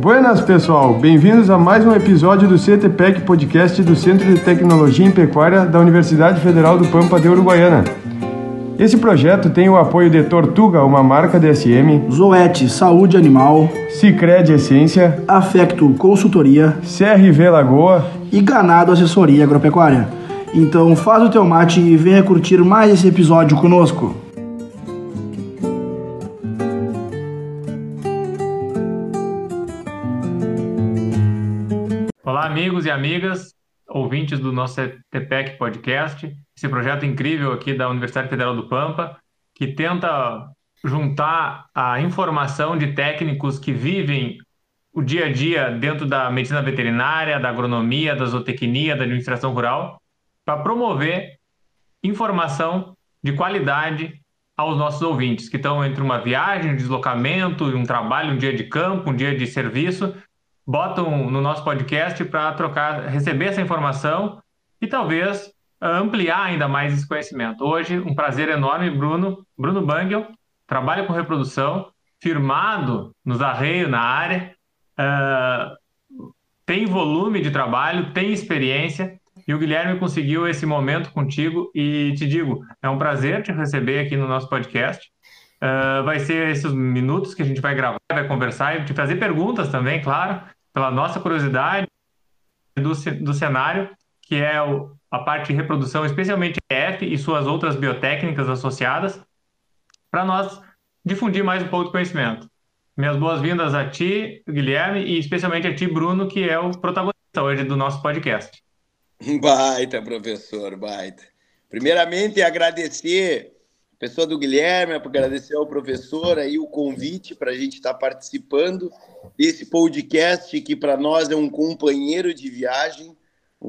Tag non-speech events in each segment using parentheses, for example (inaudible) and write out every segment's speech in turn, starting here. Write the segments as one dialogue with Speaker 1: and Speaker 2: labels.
Speaker 1: Buenas pessoal, bem-vindos a mais um episódio do CTPEC Podcast do Centro de Tecnologia em Pecuária da Universidade Federal do Pampa de Uruguaiana. Esse projeto tem o apoio de Tortuga, uma marca DSM,
Speaker 2: Zoete Saúde Animal,
Speaker 1: Cicred Essência,
Speaker 2: Afecto Consultoria,
Speaker 1: CRV Lagoa
Speaker 2: e Ganado Assessoria Agropecuária. Então faz o teu mate e venha curtir mais esse episódio conosco.
Speaker 3: Olá, amigos e amigas, ouvintes do nosso TPEC Podcast, esse projeto incrível aqui da Universidade Federal do Pampa, que tenta juntar a informação de técnicos que vivem o dia a dia dentro da medicina veterinária, da agronomia, da zootecnia, da administração rural, para promover informação de qualidade aos nossos ouvintes, que estão entre uma viagem, um deslocamento, um trabalho, um dia de campo, um dia de serviço, botam no nosso podcast para trocar, receber essa informação e talvez ampliar ainda mais esse conhecimento. Hoje, um prazer enorme, Bruno, Bruno Bangel, trabalha com reprodução, firmado nos arreios na área, uh, tem volume de trabalho, tem experiência, e o Guilherme conseguiu esse momento contigo, e te digo, é um prazer te receber aqui no nosso podcast. Uh, vai ser esses minutos que a gente vai gravar, vai conversar e te fazer perguntas também, claro, pela nossa curiosidade do, do cenário, que é o, a parte de reprodução, especialmente EF e suas outras biotécnicas associadas, para nós difundir mais um pouco de conhecimento. Minhas boas-vindas a ti, Guilherme, e especialmente a ti, Bruno, que é o protagonista hoje do nosso podcast. (laughs)
Speaker 4: Baita, professor, baita. Primeiramente, agradecer a pessoa do Guilherme, agradecer ao professor aí o convite para a gente estar tá participando desse podcast que para nós é um companheiro de viagem,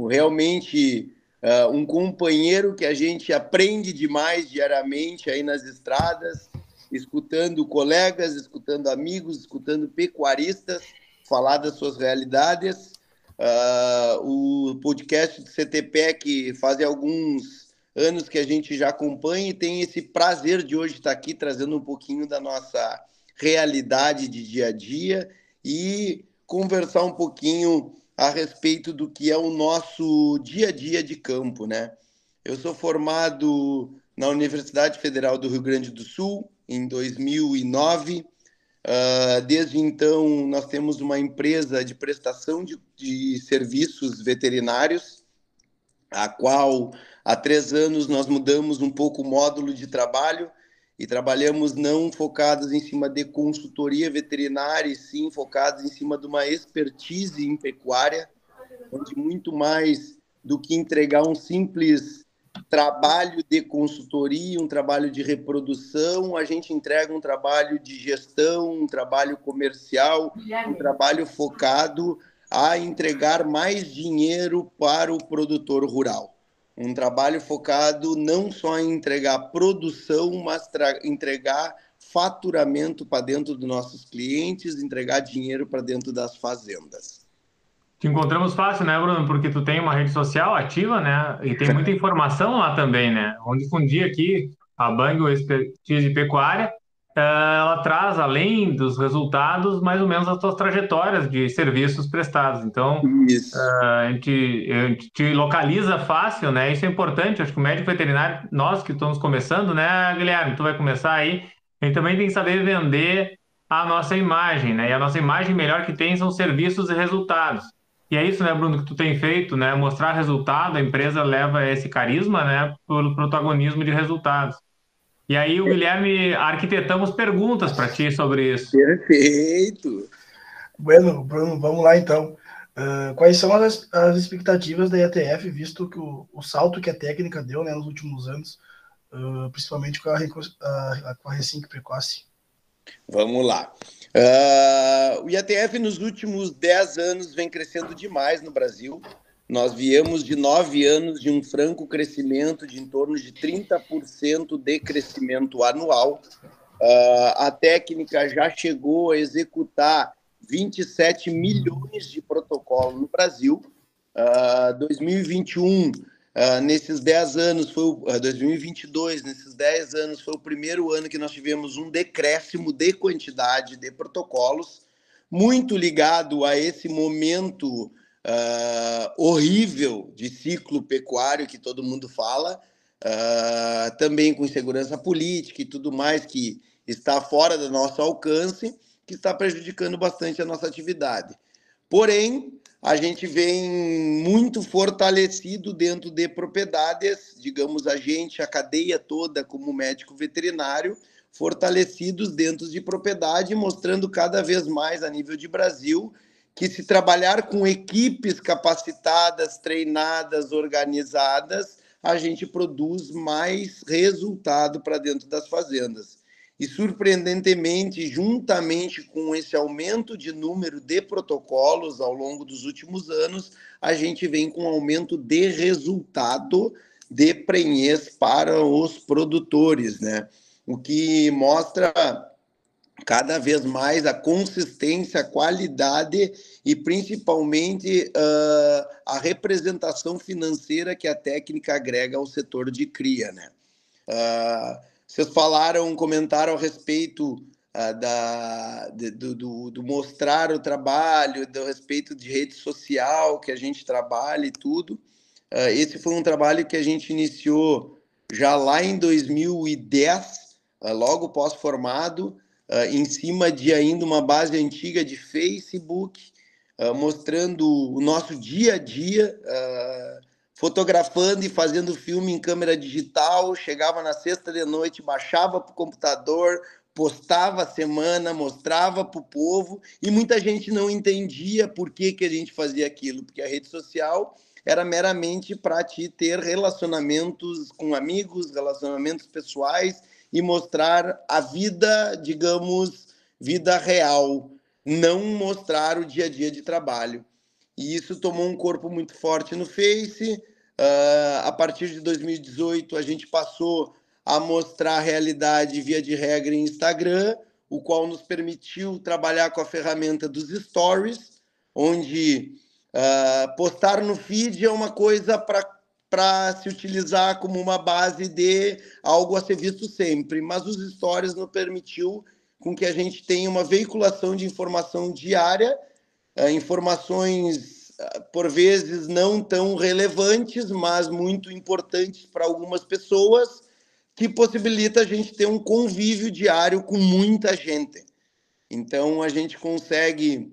Speaker 4: realmente uh, um companheiro que a gente aprende demais diariamente aí nas estradas, escutando colegas, escutando amigos, escutando pecuaristas falar das suas realidades. Uh, o podcast do CTPEC faz alguns anos que a gente já acompanha e tem esse prazer de hoje estar aqui trazendo um pouquinho da nossa realidade de dia a dia e conversar um pouquinho a respeito do que é o nosso dia a dia de campo, né? Eu sou formado na Universidade Federal do Rio Grande do Sul em 2009. Uh, desde então, nós temos uma empresa de prestação de, de serviços veterinários, a qual há três anos nós mudamos um pouco o módulo de trabalho e trabalhamos não focados em cima de consultoria veterinária, e sim focados em cima de uma expertise em pecuária, onde muito mais do que entregar um simples trabalho de consultoria, um trabalho de reprodução, a gente entrega um trabalho de gestão, um trabalho comercial, um trabalho focado a entregar mais dinheiro para o produtor rural um trabalho focado não só em entregar produção, mas entregar faturamento para dentro dos nossos clientes, entregar dinheiro para dentro das fazendas.
Speaker 3: Te encontramos fácil, né, Bruno? Porque tu tem uma rede social ativa, né? E tem muita informação lá também, né? Onde fundir aqui a Bang Expertise de Pecuária é, ela traz, além dos resultados, mais ou menos as suas trajetórias de serviços prestados. Então, uh, a, gente, a gente te localiza fácil, né? Isso é importante. Acho que o médico veterinário, nós que estamos começando, né, Guilherme? Tu vai começar aí. A gente também tem que saber vender a nossa imagem, né? E a nossa imagem melhor que tem são serviços e resultados. E é isso, né, Bruno, que tu tem feito, né? Mostrar resultado, a empresa leva esse carisma, né, pelo protagonismo de resultados. E aí, o Guilherme, arquitetamos perguntas para ti sobre isso.
Speaker 4: Perfeito.
Speaker 2: Bueno, Bruno, vamos lá então. Uh, quais são as, as expectativas da IATF, visto que o, o, salto que a técnica deu né, nos últimos anos, uh, principalmente com a, a, com a Recinc Precoce?
Speaker 4: Vamos lá. Uh, o IATF nos últimos 10 anos vem crescendo demais no Brasil. Nós viemos de nove anos de um franco crescimento de em torno de 30% de crescimento anual. Uh, a técnica já chegou a executar 27 milhões de protocolos no Brasil. Uh, 2021 Uh, nesses 10 anos, foi o, uh, 2022, nesses 10 anos, foi o primeiro ano que nós tivemos um decréscimo de quantidade de protocolos, muito ligado a esse momento uh, horrível de ciclo pecuário que todo mundo fala, também com insegurança política e tudo mais que está fora do nosso alcance, que está prejudicando bastante a nossa atividade. Porém, a gente vem muito fortalecido dentro de propriedades, digamos, a gente, a cadeia toda, como médico veterinário, fortalecidos dentro de propriedade, mostrando cada vez mais a nível de Brasil que se trabalhar com equipes capacitadas, treinadas, organizadas, a gente produz mais resultado para dentro das fazendas. E, surpreendentemente, juntamente com esse aumento de número de protocolos ao longo dos últimos anos, a gente vem com um aumento de resultado de prenhez para os produtores, né? O que mostra cada vez mais a consistência, a qualidade e principalmente uh, a representação financeira que a técnica agrega ao setor de cria, né? Uh, vocês falaram, comentaram a respeito uh, da, de, do, do, do, mostrar o trabalho, do respeito de rede social que a gente trabalha e tudo. Uh, esse foi um trabalho que a gente iniciou já lá em 2010, uh, ah, logo pós-formado, em cima de ainda uma base antiga de Facebook, mostrando o nosso dia a dia fotografando e fazendo filme em câmera digital, chegava na sexta de noite, baixava para o computador, postava a semana, mostrava para o povo, e muita gente não entendia por que, que a gente fazia aquilo, porque a rede social era meramente para te ter relacionamentos com amigos, relacionamentos pessoais e mostrar a vida, digamos, vida real, não mostrar o dia a dia de trabalho. E isso tomou um corpo muito forte no Face, Uh, a partir de 2018, a gente passou a mostrar a realidade via de regra em Instagram, o qual nos permitiu trabalhar com a ferramenta dos stories, onde uh, postar no feed é uma coisa para se utilizar como uma base de algo a ser visto sempre, mas os stories nos permitiu com que a gente tenha uma veiculação de informação diária, uh, informações por vezes não tão relevantes, mas muito importantes para algumas pessoas, que possibilita a gente ter um convívio diário com muita gente. Então a gente consegue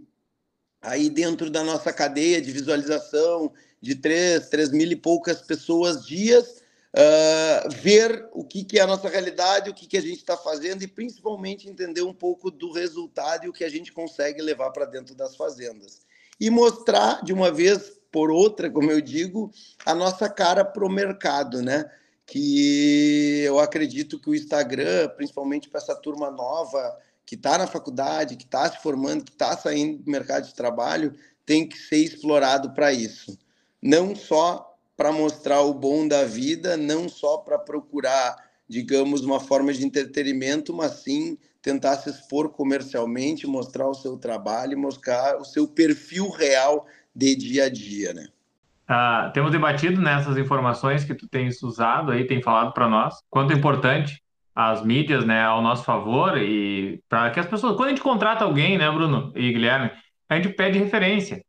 Speaker 4: aí dentro da nossa cadeia de visualização de três, três mil e poucas pessoas dias, uh, ver o que, que é a nossa realidade, o que, que a gente está fazendo e principalmente entender um pouco do resultado e o que a gente consegue levar para dentro das fazendas e mostrar de uma vez por outra, como eu digo, a nossa cara para o mercado, né? Que eu acredito que o Instagram, principalmente para essa turma nova que está na faculdade, que está se formando, que está saindo do mercado de trabalho, tem que ser explorado para isso. Não só para mostrar o bom da vida, não só para procurar, digamos, uma forma de entretenimento, mas sim tentar se expor comercialmente, mostrar o seu trabalho, mostrar o seu perfil real de dia a dia, né?
Speaker 3: Ah, temos debatido nessas informações que tu tens usado aí, tem falado para nós, quanto é importante as mídias, né, ao nosso favor e para que as pessoas, quando a gente contrata alguém, né, Bruno e Guilherme, a gente pede referência.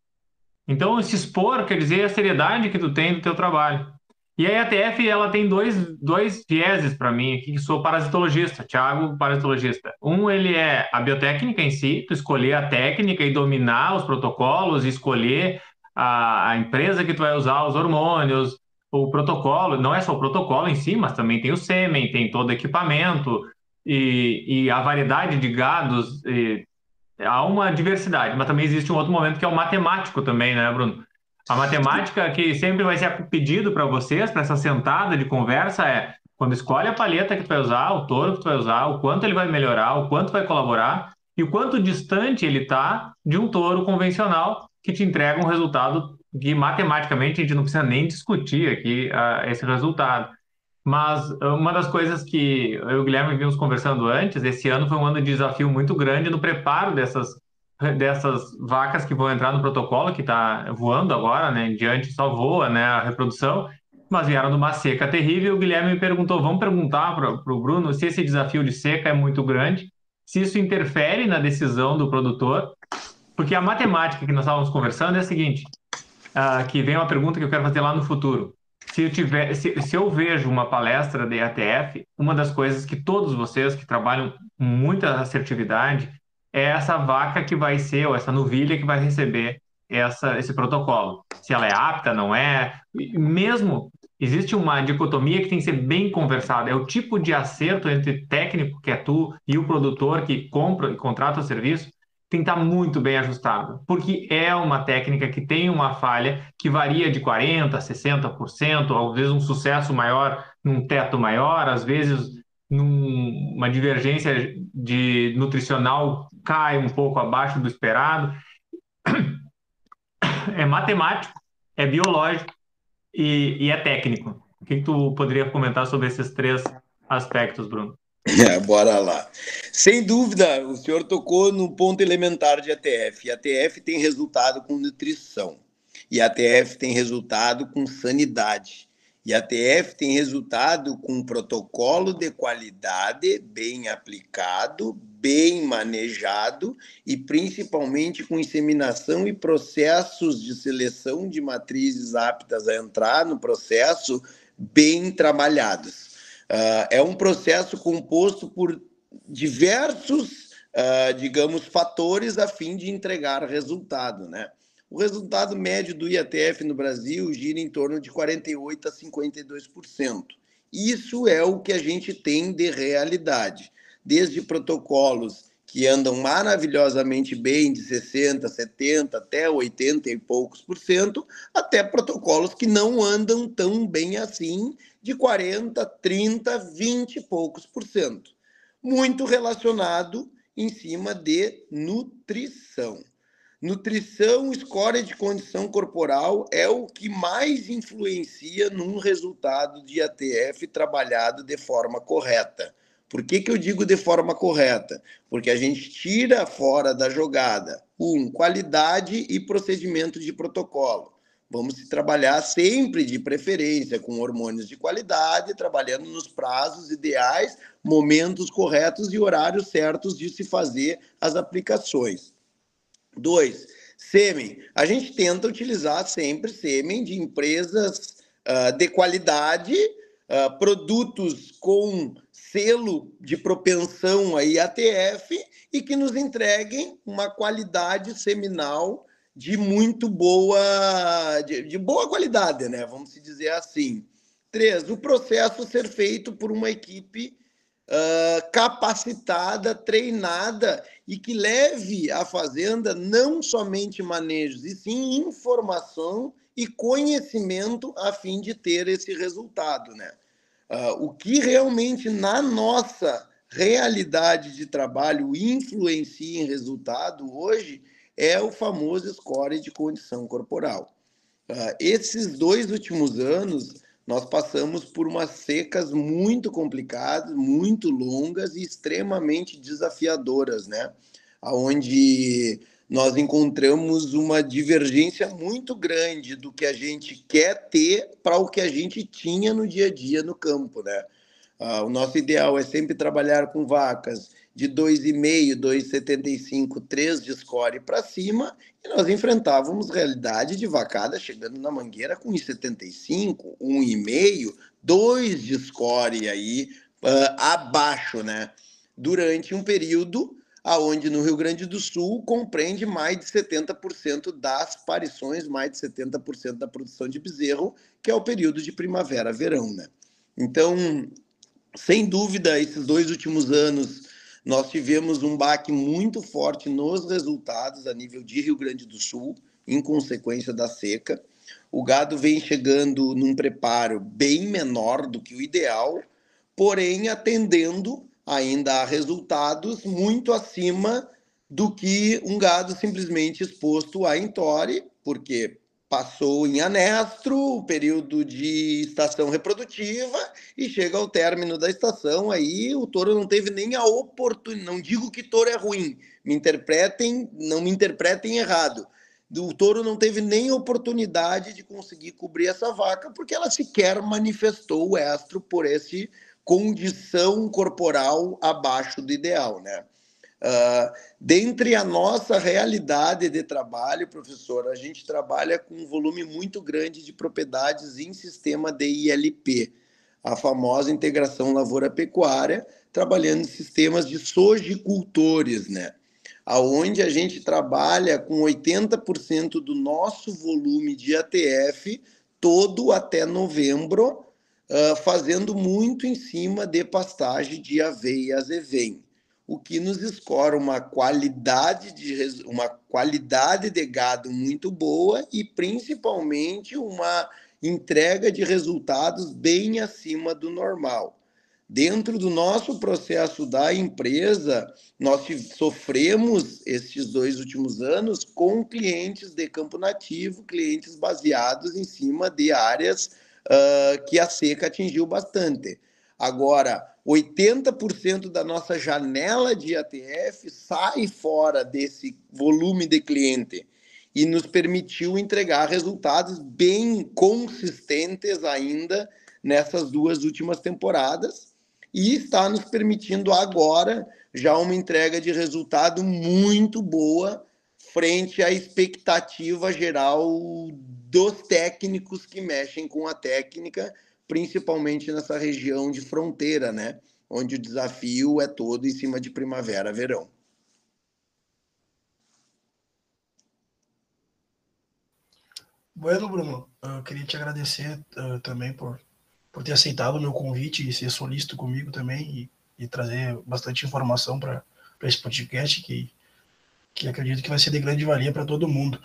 Speaker 3: Então, se expor quer dizer a seriedade que tu tem do teu trabalho. E a ETF ela tem dois, dois vieses para mim aqui, que sou parasitologista, Thiago, parasitologista. Um, ele é a biotécnica em si, tu escolher a técnica e dominar os protocolos, escolher a, a empresa que tu vai usar, os hormônios, o protocolo, não é só o protocolo em si, mas também tem o sêmen, tem todo o equipamento e, e a variedade de gados. E, há uma diversidade, mas também existe um outro momento que é o matemático também, né, Bruno? A matemática que sempre vai ser pedido para vocês, para essa sentada de conversa, é quando escolhe a palheta que tu vai usar, o touro que tu vai usar, o quanto ele vai melhorar, o quanto vai colaborar e o quanto distante ele está de um touro convencional que te entrega um resultado que matematicamente a gente não precisa nem discutir aqui uh, esse resultado. Mas uma das coisas que eu e o Guilherme vimos conversando antes, esse ano foi um ano de desafio muito grande no preparo dessas (laughs) dessas vacas que vão entrar no protocolo, que está voando agora, né? Em diante só voa, né? A reprodução. mas vieram numa seca terrível. O Guilherme me perguntou: vamos perguntar para o Bruno se esse desafio de seca é muito grande, se isso interfere na decisão do produtor, porque a matemática que nós estávamos conversando é a seguinte: uh, que vem uma pergunta que eu quero fazer lá no futuro. Se eu, tiver, se, se eu vejo uma palestra da EATF, uma das coisas que todos vocês que trabalham com muita assertividade é essa vaca que vai ser, ou essa novilha que vai receber essa, esse protocolo. Se ela é apta, não é. Mesmo existe uma dicotomia que tem que ser bem conversada. É o tipo de acerto entre técnico, que é tu, e o produtor que compra e contrata o serviço, tem que estar muito bem ajustado, porque é uma técnica que tem uma falha que varia de 40%, 60%, às vezes um sucesso maior num teto maior, às vezes numa divergência de nutricional cai um pouco abaixo do esperado. É matemático, é biológico e, e é técnico. O que, tu poderia comentar sobre esses três aspectos, Bruno? (laughs)
Speaker 4: É, bora lá. Sem dúvida, o senhor tocou no ponto elementar de ATF. ATF tem resultado com nutrição. E ATF tem resultado com sanidade. E a ATF tem resultado com um protocolo de qualidade bem aplicado, bem manejado e principalmente com inseminação e processos de seleção de matrizes aptas a entrar no processo bem trabalhados. Uh, é um processo composto por diversos, uh, digamos, fatores a fim de entregar resultado, né? O resultado médio do IATF no Brasil gira em torno de 48% a 52%. Isso é o que a gente tem de realidade, desde protocolos que andam maravilhosamente bem, de 60%, 70% até 80% e poucos por cento, até protocolos que não andam tão bem assim, de 40%, 30%, 20 e poucos por cento. Muito relacionado em cima de nutrição. Nutrição, score de condição corporal é o que mais influencia num resultado de ATF trabalhado de forma correta. Por que, que eu digo de forma correta? Porque a gente tira fora da jogada, um, qualidade e procedimento de protocolo. Vamos se trabalhar sempre de preferência com hormônios de qualidade, trabalhando nos prazos ideais, momentos corretos e horários certos de se fazer as aplicações. Dois, sêmen. A gente tenta utilizar sempre sêmen de empresas uh, de qualidade, uh, produtos com selo de propensão aí ATF e que nos entreguem uma qualidade seminal de muito boa, de, de boa qualidade, né? Vamos dizer assim. Três, o processo ser feito por uma equipe uh, capacitada, treinada e que leve à fazenda não somente manejos, e sim informação e conhecimento a fim de ter esse resultado, né? Uh, o que realmente na nossa realidade de trabalho influencia em resultado hoje é o famoso score de condição corporal. Uh, esses dois últimos anos, nós passamos por umas secas muito complicadas, muito longas e extremamente desafiadoras, né? Onde nós encontramos uma divergência muito grande do que a gente quer ter para o que a gente tinha no dia a dia no campo, né? Ah, o nosso ideal é sempre trabalhar com vacas de 2,5, 2,75, 3 de score para cima, e nós enfrentávamos realidade de vacada chegando na mangueira com 1,75, 1,5, 2 de score aí uh, abaixo, né? Durante um período aonde no Rio Grande do Sul compreende mais de 70% das parições, mais de 70% da produção de bezerro, que é o período de primavera-verão, né? Então, sem dúvida, esses dois últimos anos nós tivemos um baque muito forte nos resultados a nível de Rio Grande do Sul, em consequência da seca. O gado vem chegando num preparo bem menor do que o ideal, porém atendendo ainda há resultados muito acima do que um gado simplesmente exposto a entore, porque passou em anestro o período de estação reprodutiva e chega ao término da estação, aí o touro não teve nem a oportunidade, não digo que touro é ruim, me interpretem, não me interpretem errado. o touro não teve nem oportunidade de conseguir cobrir essa vaca, porque ela sequer manifestou o estro por esse condição corporal abaixo do ideal, né? Uh, dentre a nossa realidade de trabalho, professor, a gente trabalha com um volume muito grande de propriedades em sistema de ILP, a famosa integração lavoura-pecuária, trabalhando em sistemas de sojicultores, né? Aonde a gente trabalha com 80% do nosso volume de ATF todo até novembro, uh, fazendo muito em cima de pastagem de aveia azevém, o que nos escora uma qualidade de uma qualidade de gado muito boa e principalmente uma entrega de resultados bem acima do normal. Dentro do nosso processo da empresa, nós sofremos estes dois últimos anos com clientes de campo nativo, clientes baseados em cima de áreas uh, que a seca atingiu bastante. Agora, 80% da nossa janela de ATF sai fora desse volume de cliente e nos permitiu entregar resultados bem consistentes ainda nessas duas últimas temporadas e está nos permitindo agora já uma entrega de resultado muito boa frente à expectativa geral dos técnicos que mexem com a técnica, principalmente nessa região de fronteira, né? Onde o desafio é todo em cima de primavera, verão.
Speaker 2: Bueno, Bruno, eu queria te agradecer uh, também por, por ter aceitado o meu convite e ser solícito comigo também e, e trazer bastante informação para esse podcast que que acredito que vai ser de grande valia para todo mundo.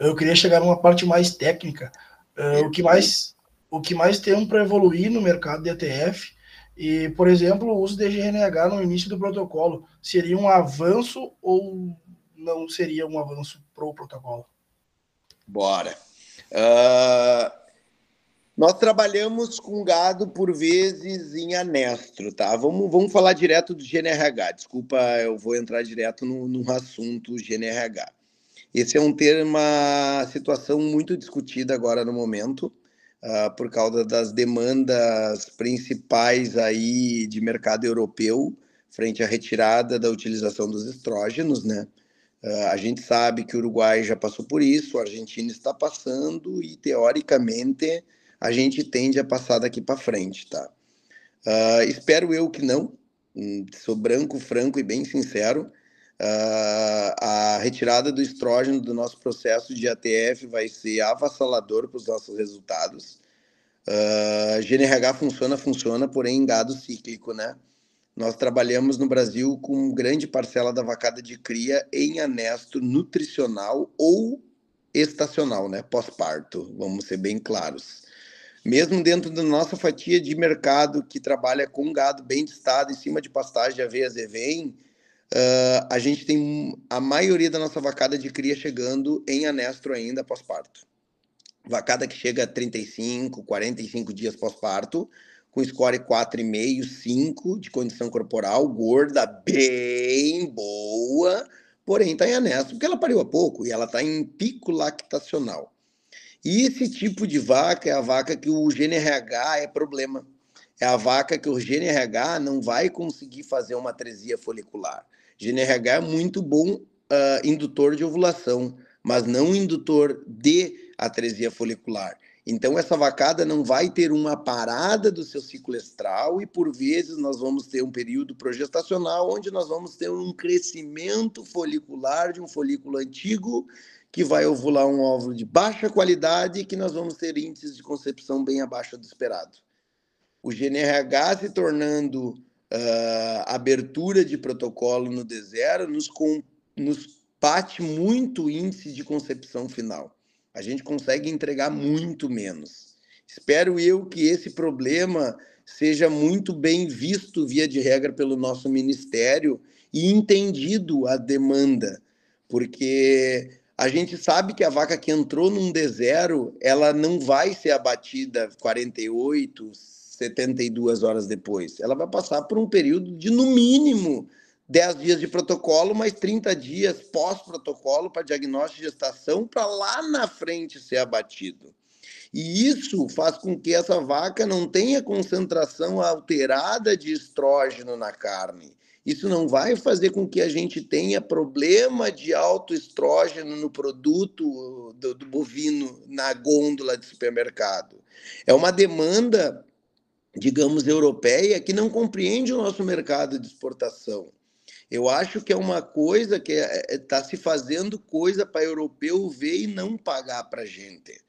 Speaker 2: Eu queria chegar numa parte mais técnica. Uh, o que mais o que mais tem para evoluir no mercado de ETF e, por exemplo, o uso de GNH no início do protocolo seria um avanço ou não seria um avanço para o protocolo?
Speaker 4: Bora. Uh, nós trabalhamos com gado por vezes em anestro, tá? Vamos, vamos falar direto do GNRH. Desculpa, eu vou entrar direto no, no assunto GNRH. Esse é um termo, uma situação muito discutida agora no momento, uh, por causa das demandas principais aí de mercado europeu, frente à retirada da utilização dos estrógenos, né? Uh, a gente sabe que o Uruguai já passou por isso, a Argentina está passando e, teoricamente, a gente tende a passar daqui para frente, tá? Uh, espero eu que não. Hum, sou branco, franco e bem sincero. Uh, a retirada do estrógeno do nosso processo de ATF vai ser avassalador para os nossos resultados. Uh, GNRH funciona, funciona, porém em gado cíclico, né? Nós trabalhamos no Brasil com grande parcela da vacada de cria em anesto nutricional ou estacional, né? Pós-parto, vamos ser bem claros mesmo dentro da nossa fatia de mercado que trabalha com gado bem listado em cima de pastagem de aveia zevém, uh, a gente tem a maioria da nossa vacada de cria chegando em anestro ainda pós-parto. Vacada que chega a 35, 45 dias pós-parto, com score 4,5, 5 de condição corporal, gorda, bem boa, porém está em anestro porque ela pariu há pouco e ela está em pico lactacional. E esse tipo de vaca é a vaca que o GNRH é problema. É a vaca que o GNRH não vai conseguir fazer uma atresia folicular. GNRH é muito bom uh, indutor de ovulação, mas não indutor de atresia folicular. Então, essa vacada não vai ter uma parada do seu ciclo estral e, por vezes, nós vamos ter um período progestacional onde nós vamos ter um crescimento folicular de um folículo antigo que vai ovular um óvulo de baixa qualidade e que nós vamos ter índices de concepção bem abaixo do esperado. O GNRH se tornando uh, abertura de protocolo no D0 nos, nos bate muito índice de concepção final. A gente consegue entregar muito menos. Espero eu que esse problema seja muito bem visto, via de regra, pelo nosso ministério e entendido a demanda, porque a gente sabe que a vaca que entrou num D0, ela não vai ser abatida 48, 72 horas depois. Ela vai passar por um período de, no mínimo, 10 dias de protocolo, mais 30 dias pós-protocolo para diagnóstico de gestação, para lá na frente ser abatido. E isso faz com que essa vaca não tenha concentração alterada de estrógeno na carne. Isso não vai fazer com que a gente tenha problema de alto estrógeno no produto do, do bovino na gôndola de supermercado. É uma demanda, digamos, europeia que não compreende o nosso mercado de exportação. Eu acho que é uma coisa que está é tá se fazendo coisa para europeu ver e não pagar para gente.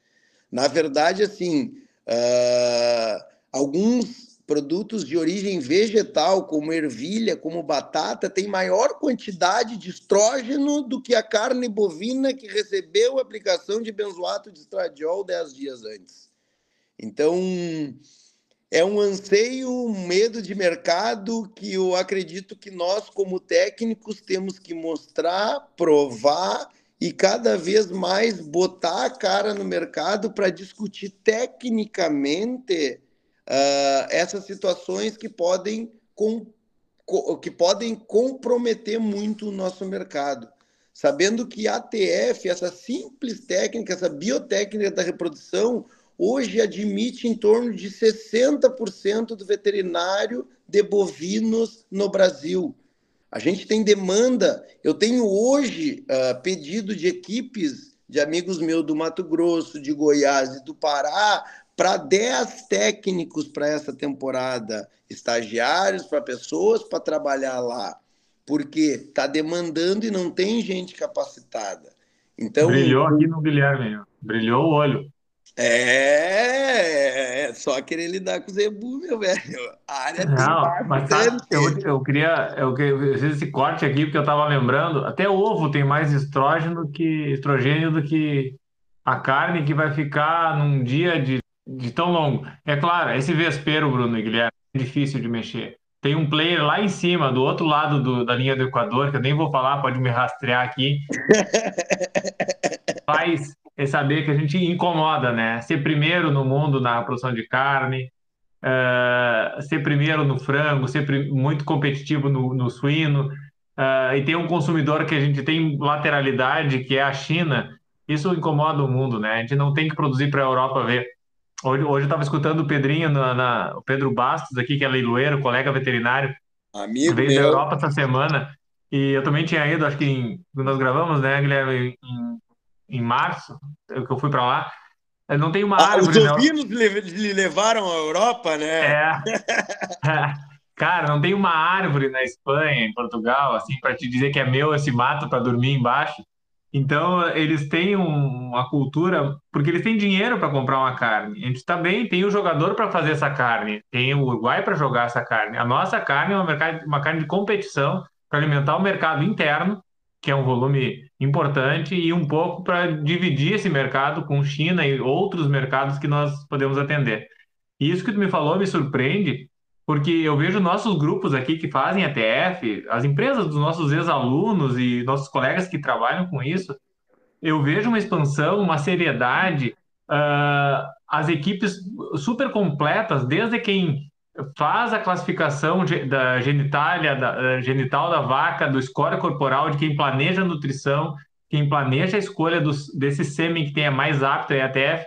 Speaker 4: Na verdade, assim, uh, alguns produtos de origem vegetal, como ervilha, como batata, têm maior quantidade de estrógeno do que a carne bovina que recebeu a aplicação de benzoato de estradiol 10 dias antes. Então, é um anseio, um medo de mercado que eu acredito que nós, como técnicos, temos que mostrar, provar e cada vez mais botar a cara no mercado para discutir tecnicamente uh, essas situações que podem, com, que podem comprometer muito o nosso mercado. Sabendo que a ATF, essa simples técnica, essa biotécnica da reprodução, hoje admite em torno de 60% do veterinário de bovinos no Brasil. A gente tem demanda. Eu tenho hoje uh, pedido de equipes de amigos meus do Mato Grosso, de Goiás e do Pará para 10 técnicos para essa temporada, estagiários, para pessoas para trabalhar lá, porque está demandando e não tem gente capacitada. Então,
Speaker 3: Brilhou aqui no Guilherme, brilhou o olho.
Speaker 4: É, é, só querer lidar com o Zebu, meu velho. A área
Speaker 3: Não, mas tá, eu, eu queria, eu, eu fiz esse corte aqui porque eu estava lembrando, até ovo tem mais estrógeno que estrogênio do que a carne que vai ficar num dia de, de tão longo. É claro, esse vespeiro, Bruno e Guilherme, é difícil de mexer. Tem um player lá em cima, do outro lado do, da linha do Equador, que eu nem vou falar, pode me rastrear aqui. (laughs) Faz é saber que a gente incomoda, né? Ser primeiro no mundo na produção de carne, uh, ser primeiro no frango, ser muito competitivo no, no suíno, uh, e ter um consumidor que a gente tem lateralidade, que é a China, isso incomoda o mundo, né? A gente não tem que produzir para a Europa ver. Hoje, hoje eu estava escutando o Pedrinho, na, na, o Pedro Bastos aqui, que é leiloeiro, colega veterinário,
Speaker 4: Amigo
Speaker 3: veio meu. da Europa essa semana, e eu também tinha ido, acho que em, nós gravamos, né, Guilherme, em em março, que eu fui para lá, não tem uma ah, árvore.
Speaker 4: Os ovinos lhe levaram à Europa, né? (laughs)
Speaker 3: É. Cara, não tem uma árvore na Espanha, em Portugal, assim, para te dizer que é meu esse mato para dormir embaixo. Então, eles têm uma cultura, porque eles têm dinheiro para comprar uma carne. A gente também tem o jogador para fazer essa carne, tem o Uruguai para jogar essa carne. A nossa carne é uma, mercado, uma carne de competição para alimentar o mercado interno que é um volume importante, e um pouco para dividir esse mercado com China e outros mercados que nós podemos atender. E isso que tu me falou me surpreende, porque eu vejo nossos grupos aqui que fazem ETF, as empresas dos nossos ex-alunos e nossos colegas que trabalham com isso, eu vejo uma expansão, uma seriedade, uh, as equipes super completas, desde quem faz a classificação da genitália, da, genital da vaca, do score corporal, de quem planeja a nutrição, quem planeja a escolha dos, desse sêmen que tenha mais apto a EATF,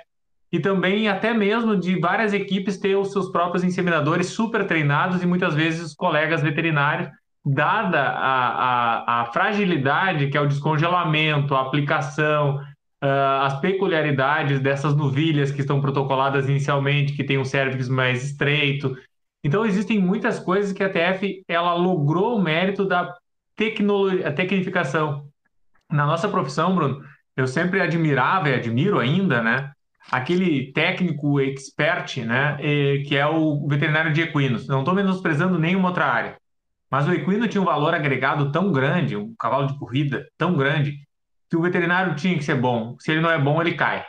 Speaker 3: e também até mesmo de várias equipes ter os seus próprios inseminadores super treinados e muitas vezes os colegas veterinários, dada a, a, a fragilidade que é o descongelamento, a aplicação, uh, as peculiaridades dessas novilhas que estão protocoladas inicialmente, que tem um cérvix mais estreito, então existem muitas coisas que a TF ela logrou o mérito da tecnologia, tecnificação. Na nossa profissão, Bruno, eu sempre admirava e admiro ainda, né? Aquele técnico expert, né? Que é o veterinário de equinos. Não estou menosprezando nenhuma outra área. Mas o equino tinha um valor agregado tão grande, um cavalo de corrida tão grande, que o veterinário tinha que ser bom. Se ele não é bom, ele cai.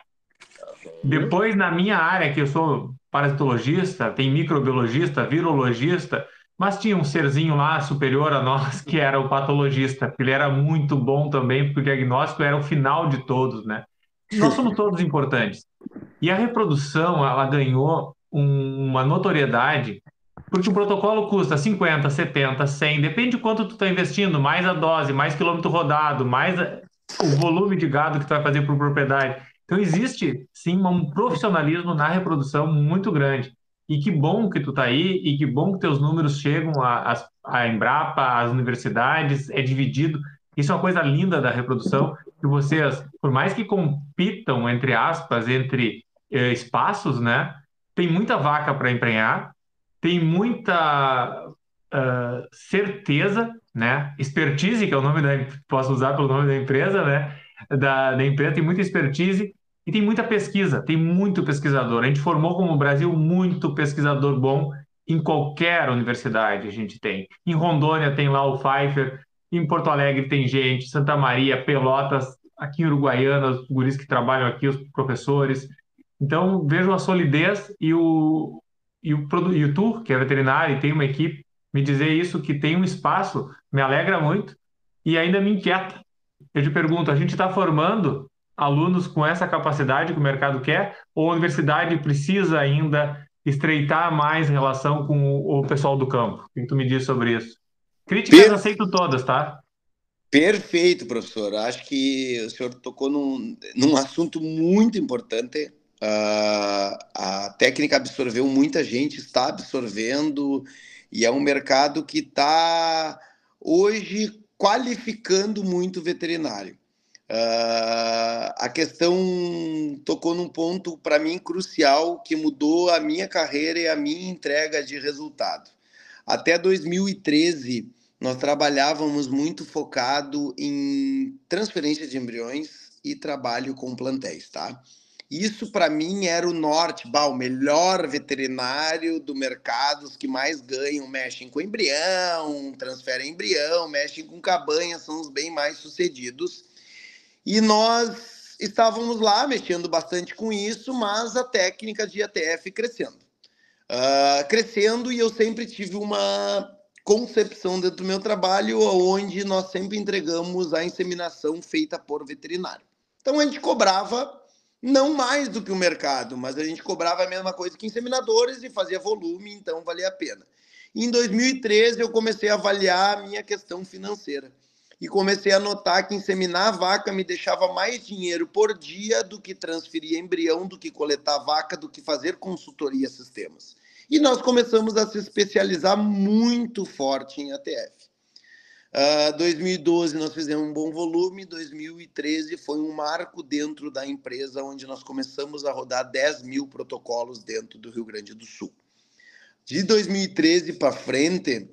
Speaker 3: Depois, na minha área, que eu sou parasitologista, tem microbiologista, virologista, mas tinha um serzinho lá superior a nós que era o patologista, ele era muito bom também, porque o diagnóstico era o final de todos, né? Nós somos todos importantes. E a reprodução, ela ganhou um, uma notoriedade Porque o protocolo custa 50, 70, 100, depende de quanto tu está investindo, mais a dose, mais quilômetro rodado, mais a, o volume de gado que tu vai fazer por propriedade. Então existe sim um profissionalismo na reprodução muito grande. E que bom que tu está aí e que bom que teus números chegam à, Embrapa, às universidades, é dividido. Isso é uma coisa linda da reprodução, que vocês, por mais que compitam, entre aspas, entre eh, espaços, né? Tem muita vaca para emprenhar, tem muita uh, certeza, né? Expertise, que é o nome da posso usar pelo nome da empresa, né? Da, da empresa tem muita expertise e tem muita pesquisa, tem muito pesquisador. A gente formou como Brasil muito pesquisador bom em qualquer universidade a gente tem. Em Rondônia tem lá o Pfeiffer, em Porto Alegre tem gente, Santa Maria, Pelotas, aqui em Uruguaiana, os guris que trabalham aqui, os professores. Então, vejo a solidez e o, e o, e o que é veterinário e tem uma equipe, me dizer isso, que tem um espaço, me alegra muito e ainda me inquieta. Eu te pergunto, a gente está formando alunos com essa capacidade que o mercado quer ou a universidade precisa ainda estreitar mais relação com o pessoal do campo? O que tu me diz sobre isso? Críticas per... aceito todas, tá?
Speaker 4: Perfeito, professor. Acho que o senhor tocou num, num assunto muito importante. Uh, a técnica absorveu muita gente, está absorvendo, e é um mercado que está hoje qualificando muito o veterinário. Uh, a questão tocou num ponto para mim crucial que mudou a minha carreira e a minha entrega de resultado. Até 2013, nós trabalhávamos muito focado em transferência de embriões e trabalho com plantéis, tá? Isso para mim era o norte, bah, o melhor veterinário do mercado, os que mais ganham mexem com embrião, transferem embrião, mexem com cabanha, são os bem mais sucedidos. E nós estávamos lá mexendo bastante com isso, mas a técnica de ATF crescendo. Uh, crescendo e eu sempre tive uma concepção dentro do meu trabalho, onde nós sempre entregamos a inseminação feita por veterinário. Então a gente cobrava não mais do que o mercado, mas a gente cobrava a mesma coisa que inseminadores e fazia volume, então valia a pena. em 2013 eu comecei a avaliar a minha questão financeira e comecei a notar que inseminar a vaca me deixava mais dinheiro por dia do que transferir embrião, do que coletar vaca, do que fazer consultoria sistemas. E nós começamos a se especializar muito forte em ATF. Uh, 2012 nós fizemos um bom volume, 2013 foi um marco dentro da empresa onde nós começamos a rodar 10 mil protocolos dentro do Rio Grande do Sul. De 2013 para frente,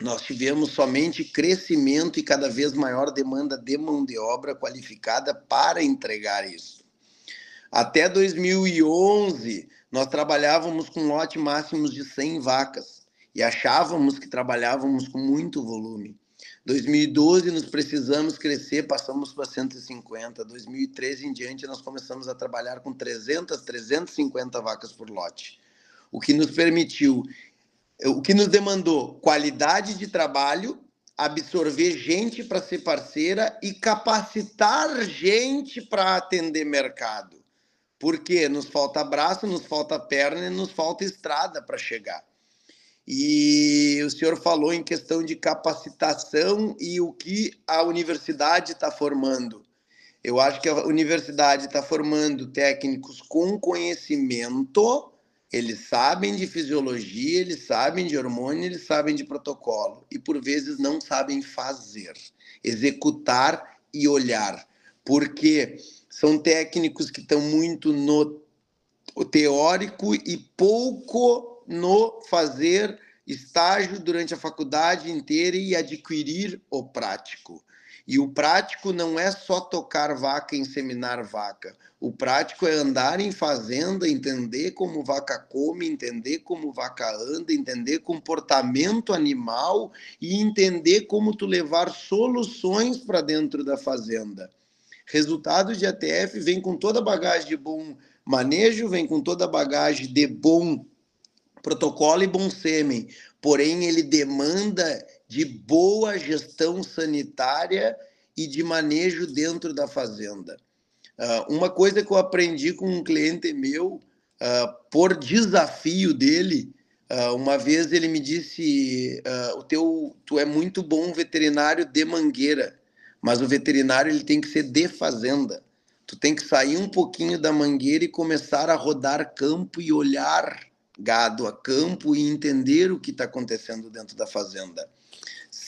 Speaker 4: nós tivemos somente crescimento e cada vez maior demanda de mão de obra qualificada para entregar isso. Até 2011, nós trabalhávamos com lote máximos de 100 vacas e achávamos que trabalhávamos com muito volume. 2012 nos precisamos crescer, passamos para 150. 2013 em diante nós começamos a trabalhar com 300, 350 vacas por lote. O que nos permitiu, o que nos demandou qualidade de trabalho, absorver gente para ser parceira e capacitar gente para atender mercado. Porque nos falta braço, nos falta perna e nos falta estrada para chegar. E o senhor falou em questão de capacitação e o que a universidade está formando. Eu acho que a universidade está formando técnicos com conhecimento, eles sabem de fisiologia, eles sabem de hormônio, eles sabem de protocolo, e por vezes não sabem fazer, executar e olhar, porque são técnicos que estão muito no teórico e pouco no fazer estágio durante a faculdade inteira e adquirir o prático. E o prático não é só tocar vaca e inseminar vaca. O prático é andar em fazenda, entender como vaca come, entender como vaca anda, entender comportamento animal e entender como tu levar soluções para dentro da fazenda. Resultado de ATF vem com toda a bagagem de bom manejo, vem com toda a bagagem de bom protocolo e bom sêmen, porém ele demanda de boa gestão sanitária e de manejo dentro da fazenda. Uh, uma coisa que eu aprendi com um cliente meu, uh, por desafio dele, Uh, uma vez ele me disse: o teu, tu é muito bom veterinário de mangueira, mas o veterinário ele tem que ser de fazenda. Tu tem que sair um pouquinho da mangueira e começar a rodar campo e olhar gado a campo e entender o que está acontecendo dentro da fazenda.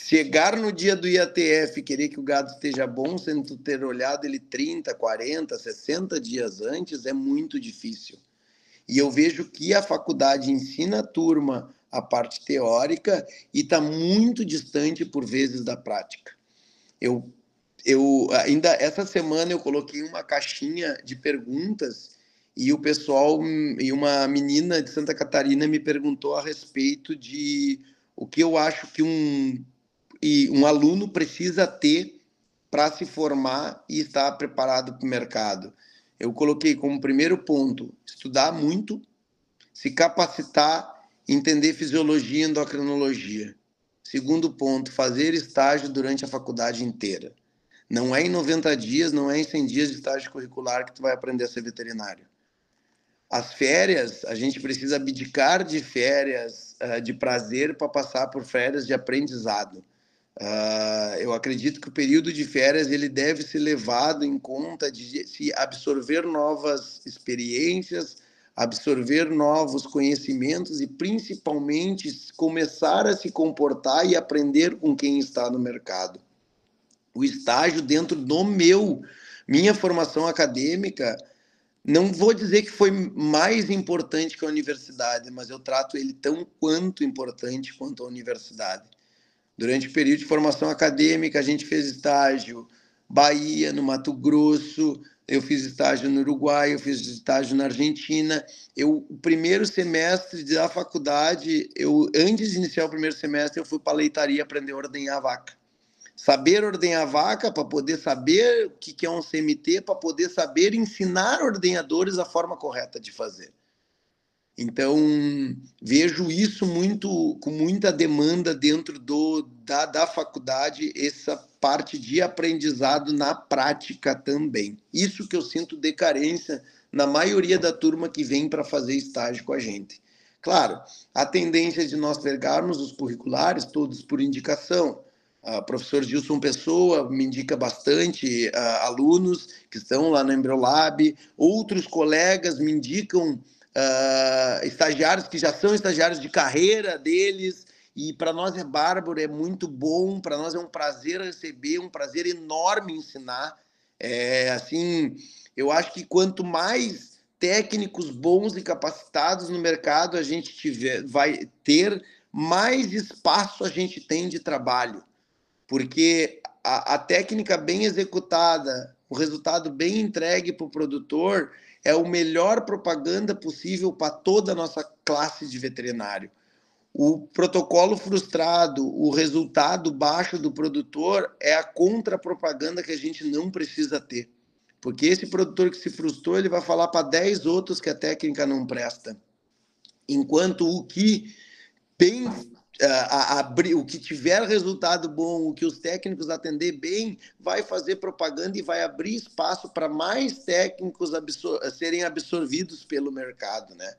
Speaker 4: Chegar no dia do IATF querer que o gado esteja bom sem tu ter olhado ele 30, 40, 60 dias antes é muito difícil. E eu vejo que a faculdade ensina a turma a parte teórica e está muito distante, por vezes, da prática. Eu, eu ainda essa semana eu coloquei uma caixinha de perguntas e o pessoal e uma menina de Santa Catarina me perguntou a respeito de o que eu acho que um e um aluno precisa ter para se formar e estar preparado para o mercado. Eu coloquei como primeiro ponto estudar muito, se capacitar, entender fisiologia e endocrinologia. Segundo ponto, fazer estágio durante a faculdade inteira. Não é em 90 dias, não é em 100 dias de estágio curricular que tu vai aprender a ser veterinário. As férias, a gente precisa abdicar de férias uh, de prazer para passar por férias de aprendizado. Uh, eu acredito que o período de férias ele deve ser levado em conta de se absorver novas experiências, absorver novos conhecimentos e principalmente começar a se comportar e aprender com quem está no mercado. O estágio dentro do meu minha formação acadêmica não vou dizer que foi mais importante que a universidade, mas eu trato ele tão quanto importante quanto a universidade Durante o período de formação acadêmica, a gente fez estágio Bahia, no Mato Grosso, eu fiz estágio no Uruguai, eu fiz estágio na Argentina. Eu, o primeiro semestre da faculdade, eu antes de iniciar o primeiro semestre, eu fui para a leitaria aprender a ordenhar a vaca. Saber ordenhar a vaca para poder saber o que é um CMT, para poder saber ensinar ordenhadores a forma correta de fazer. Então, vejo isso muito com muita demanda dentro do, da, da faculdade, essa parte de aprendizado na prática também. Isso que eu sinto de carência na maioria da turma que vem para fazer estágio com a gente. Claro, a tendência de nós pegarmos os curriculares todos por indicação. O professor Gilson Pessoa me indica bastante uh, alunos que estão lá no Embriolab, outros colegas me indicam uh, estagiários que já são estagiários de carreira deles, e para nós é bárbaro, é muito bom, para nós é um prazer receber, um prazer enorme ensinar. É, assim, eu acho que quanto mais técnicos bons e capacitados no mercado a gente tiver, vai ter, mais espaço a gente tem de trabalho. Porque a, a técnica bem executada, o resultado bem entregue para o produtor, é o melhor propaganda possível para toda a nossa classe de veterinário. O protocolo frustrado, o resultado baixo do produtor é a contrapropaganda que a gente não precisa ter. Porque esse produtor que se frustrou, ele vai falar para 10 outros que a técnica não presta. Enquanto o que bem a, a, o que tiver resultado bom, o que os técnicos atender bem, vai fazer propaganda e vai abrir espaço para mais técnicos absor serem absorvidos pelo mercado, né?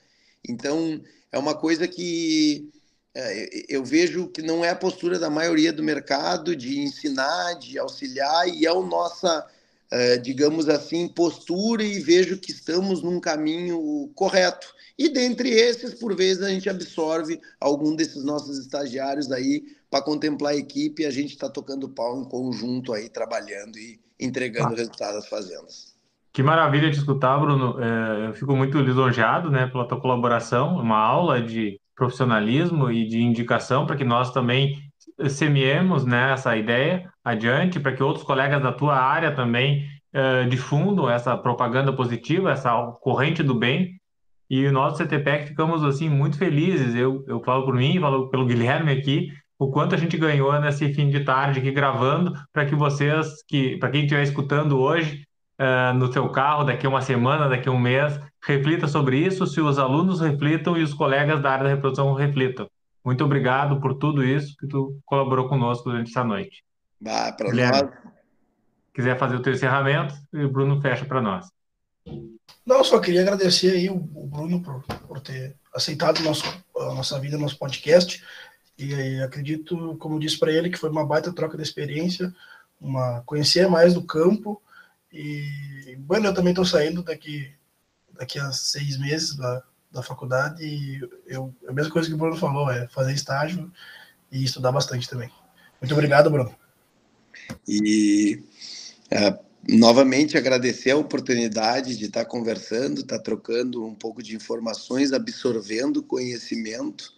Speaker 4: Então, é uma coisa que é, eu vejo que não é a postura da maioria do mercado de ensinar, de auxiliar, e é a nossa, é, digamos assim, postura, e vejo que estamos num caminho correto e dentre esses, por vezes, a gente absorve algum desses nossos estagiários aí para contemplar a equipe e a gente está tocando pau em conjunto aí, trabalhando e entregando ah. resultados às fazendas.
Speaker 3: Que maravilha te escutar, Bruno. É, eu fico muito lisonjeado né, pela tua colaboração, uma aula de profissionalismo e de indicação para que nós também semeemos né, essa ideia adiante, para que outros colegas da tua área também é, difundam essa propaganda positiva, essa corrente do bem, e nós do CTPEC ficamos assim muito felizes. Eu, eu falo por mim, falo pelo Guilherme aqui, o quanto a gente ganhou nesse fim de tarde aqui gravando, para que vocês, que para quem estiver escutando hoje, uh, no seu carro, daqui a uma semana, daqui a um mês, reflita sobre isso, se os alunos reflitam e os colegas da área da reprodução reflitam. Muito obrigado por tudo isso que tu colaborou conosco durante essa noite.
Speaker 4: Bah, para nós.
Speaker 3: Quiser fazer o teu encerramento, o Bruno fecha para nós.
Speaker 2: Não, só queria agradecer aí o, Bruno por, por ter aceitado nosso, a nossa vida, nosso podcast. E, e acredito, como disse para ele, que foi uma baita troca de experiência, uma conhecer mais do campo. E, bueno, eu também estou saindo daqui, daqui a seis meses da, da faculdade e eu, a mesma coisa que o Bruno falou, é fazer estágio e estudar bastante também. Muito obrigado, Bruno.
Speaker 4: E é, novamente agradecer a oportunidade de estar conversando, estar trocando um pouco de informações, absorvendo conhecimento.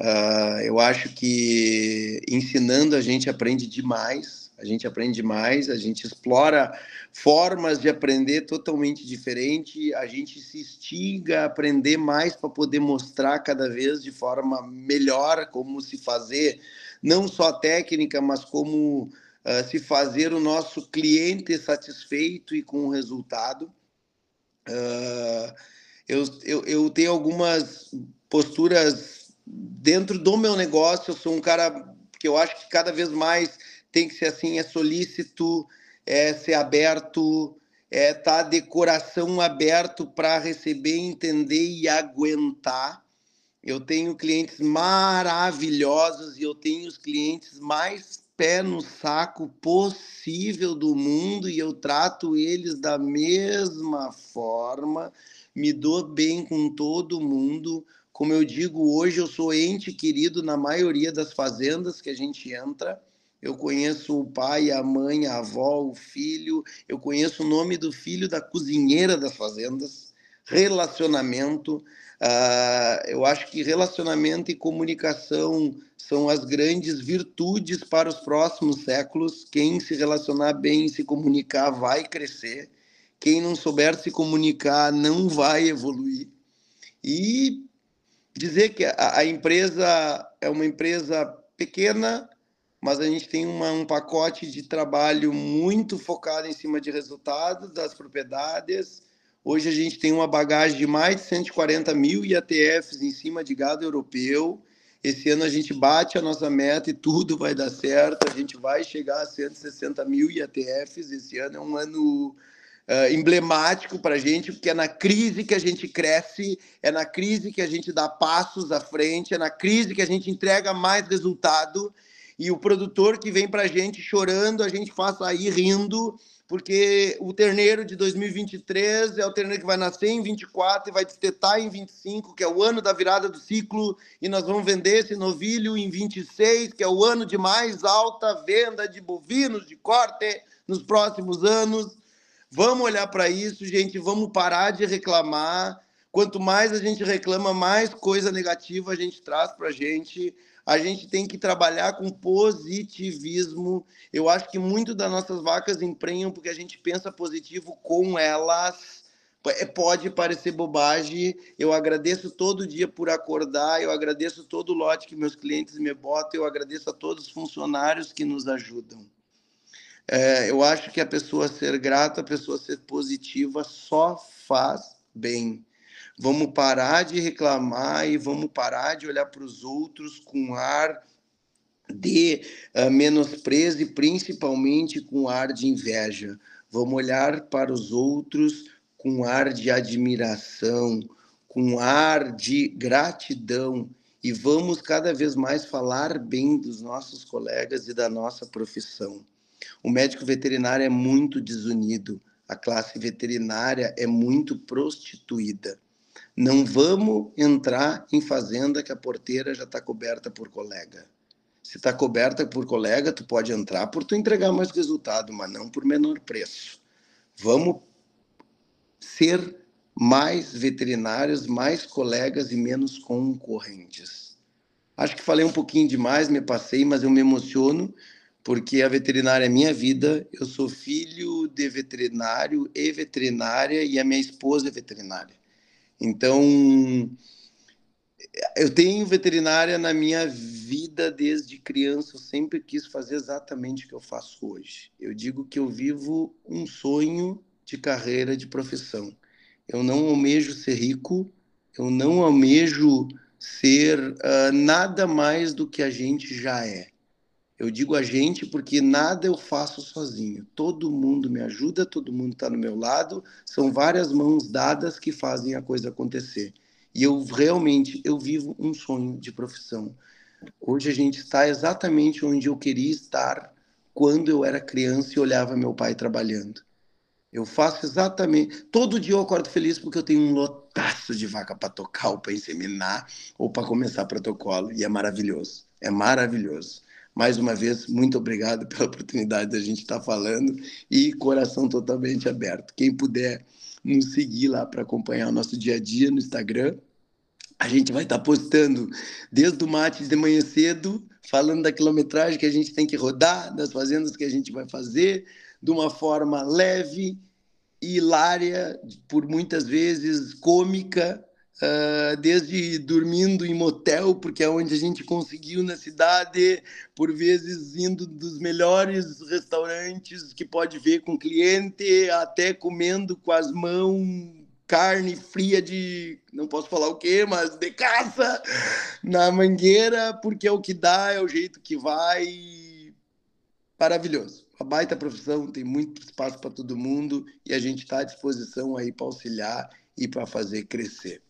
Speaker 4: Uh, eu acho que ensinando a gente aprende demais, a gente aprende mais, a gente explora formas de aprender totalmente diferente, a gente se instiga a aprender mais para poder mostrar cada vez de forma melhor como se fazer, não só técnica, mas como uh, se fazer o nosso cliente satisfeito e com o resultado. Uh, eu, eu, eu tenho algumas posturas dentro do meu negócio, eu sou um cara que eu acho que cada vez mais tem que ser assim, é solícito, é ser aberto, é estar tá de coração aberto para receber, entender e aguentar. Eu tenho clientes maravilhosos e eu tenho os clientes mais pé no saco possível do mundo e eu trato eles da mesma forma, me dou bem com todo mundo. Como eu digo, hoje eu sou ente querido na maioria das fazendas que a gente entra eu conheço o pai, a mãe, a avó, o filho, eu conheço o nome do filho da cozinheira das fazendas, relacionamento. Uh, eu acho que relacionamento e comunicação são as grandes virtudes para os próximos séculos. Quem se relacionar bem e se comunicar vai crescer. Quem não souber se comunicar não vai evoluir. E dizer que a, a empresa é uma empresa pequena, mas a gente tem uma, um pacote de trabalho muito focado em cima de resultados das propriedades. Hoje a gente tem uma bagagem de mais de 140 mil IATFs em cima de gado europeu. Esse ano a gente bate a nossa meta e tudo vai dar certo. A gente vai chegar a 160 mil IATFs. Esse ano é um ano uh, emblemático para a gente, porque é na crise que a gente cresce, é na crise que a gente dá passos à frente, é na crise que a gente entrega mais resultado e o produtor que vem para a gente chorando, a gente faz sair rindo, porque o terneiro de 2023 é o terneiro que vai nascer em 24 e vai destetar em 25, que é o ano da virada do ciclo, e nós vamos vender esse novilho em 26, que é o ano de mais alta venda de bovinos de corte nos próximos anos. Vamos olhar para isso, gente, vamos parar de reclamar. Quanto mais a gente reclama, mais coisa negativa a gente traz para a gente a gente tem que trabalhar com positivismo. Eu acho que muito das nossas vacas emprenham porque a gente pensa positivo com elas. É, pode parecer bobagem. Eu agradeço todo dia por acordar, eu agradeço todo o lote que meus clientes me botam, eu agradeço a todos os funcionários que nos ajudam. É, eu acho que a pessoa ser grata, a pessoa ser positiva, só faz bem. Vamos parar de reclamar e vamos parar de olhar para os outros com ar de uh, menosprezo e principalmente com ar de inveja. Vamos olhar para os outros com ar de admiração, com ar de gratidão e vamos cada vez mais falar bem dos nossos colegas e da nossa profissão. O médico veterinário é muito desunido, a classe veterinária é muito prostituída. Não vamos entrar em fazenda que a porteira já está coberta por colega. Se está coberta por colega, tu pode entrar por tu entregar mais resultado, mas não por menor preço. Vamos ser mais veterinários, mais colegas e menos concorrentes. Acho que falei um pouquinho demais, me passei, mas eu me emociono porque a veterinária é minha vida. Eu sou filho de veterinário e veterinária e a minha esposa é veterinária. Então, eu tenho veterinária na minha vida desde criança. Eu sempre quis fazer exatamente o que eu faço hoje. Eu digo que eu vivo um sonho de carreira, de profissão. Eu não almejo ser rico, eu não almejo ser uh, nada mais do que a gente já é. Eu digo a gente porque nada eu faço sozinho. Todo mundo me ajuda, todo mundo está no meu lado. São várias mãos dadas que fazem a coisa acontecer. E eu realmente, eu vivo um sonho de profissão. Hoje a gente está exatamente onde eu queria estar quando eu era criança e olhava meu pai trabalhando. Eu faço exatamente. Todo dia eu acordo feliz porque eu tenho um lotaço de vaca para tocar, ou para inseminar, ou para começar protocolo. E é maravilhoso. É maravilhoso. Mais uma vez, muito obrigado pela oportunidade da gente estar falando e coração totalmente aberto. Quem puder nos seguir lá para acompanhar o nosso dia a dia no Instagram, a gente vai estar postando desde o mate de manhã cedo, falando da quilometragem que a gente tem que rodar, das fazendas que a gente vai fazer, de uma forma leve, hilária, por muitas vezes cômica, uh, desde dormindo em motel, porque é onde a gente conseguiu na cidade, por vezes indo dos melhores restaurantes que pode ver com cliente, até comendo com as mãos carne fria de, não posso falar o que, mas de caça na mangueira, porque é o que dá, é o jeito que vai. Maravilhoso uma baita profissão, tem muito espaço para todo mundo e a gente está à disposição aí para auxiliar e para fazer crescer.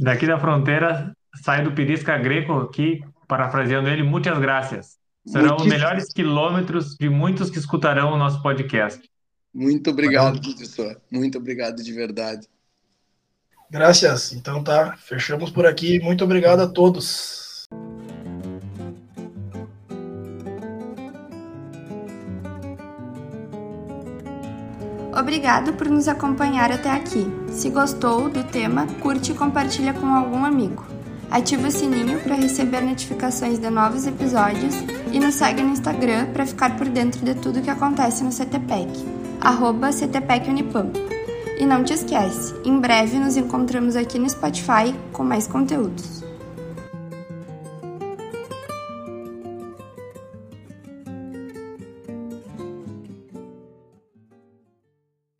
Speaker 3: Daqui da fronteira, sai do Pirisca Greco aqui, parafraseando ele, muitas graças. Serão os melhores quilômetros de muitos que escutarão o nosso podcast.
Speaker 4: Muito obrigado, professor. Muito obrigado de verdade.
Speaker 2: Graças. Então tá, fechamos por aqui. Muito obrigado a todos.
Speaker 5: Obrigado por nos acompanhar até aqui. Se gostou do tema, curte e compartilha com algum amigo. Ative o sininho para receber notificações de novos episódios e nos segue no Instagram para ficar por dentro de tudo que acontece no CTPEC, arroba CTPEC. E não te esquece, em breve nos encontramos aqui no Spotify com mais conteúdos.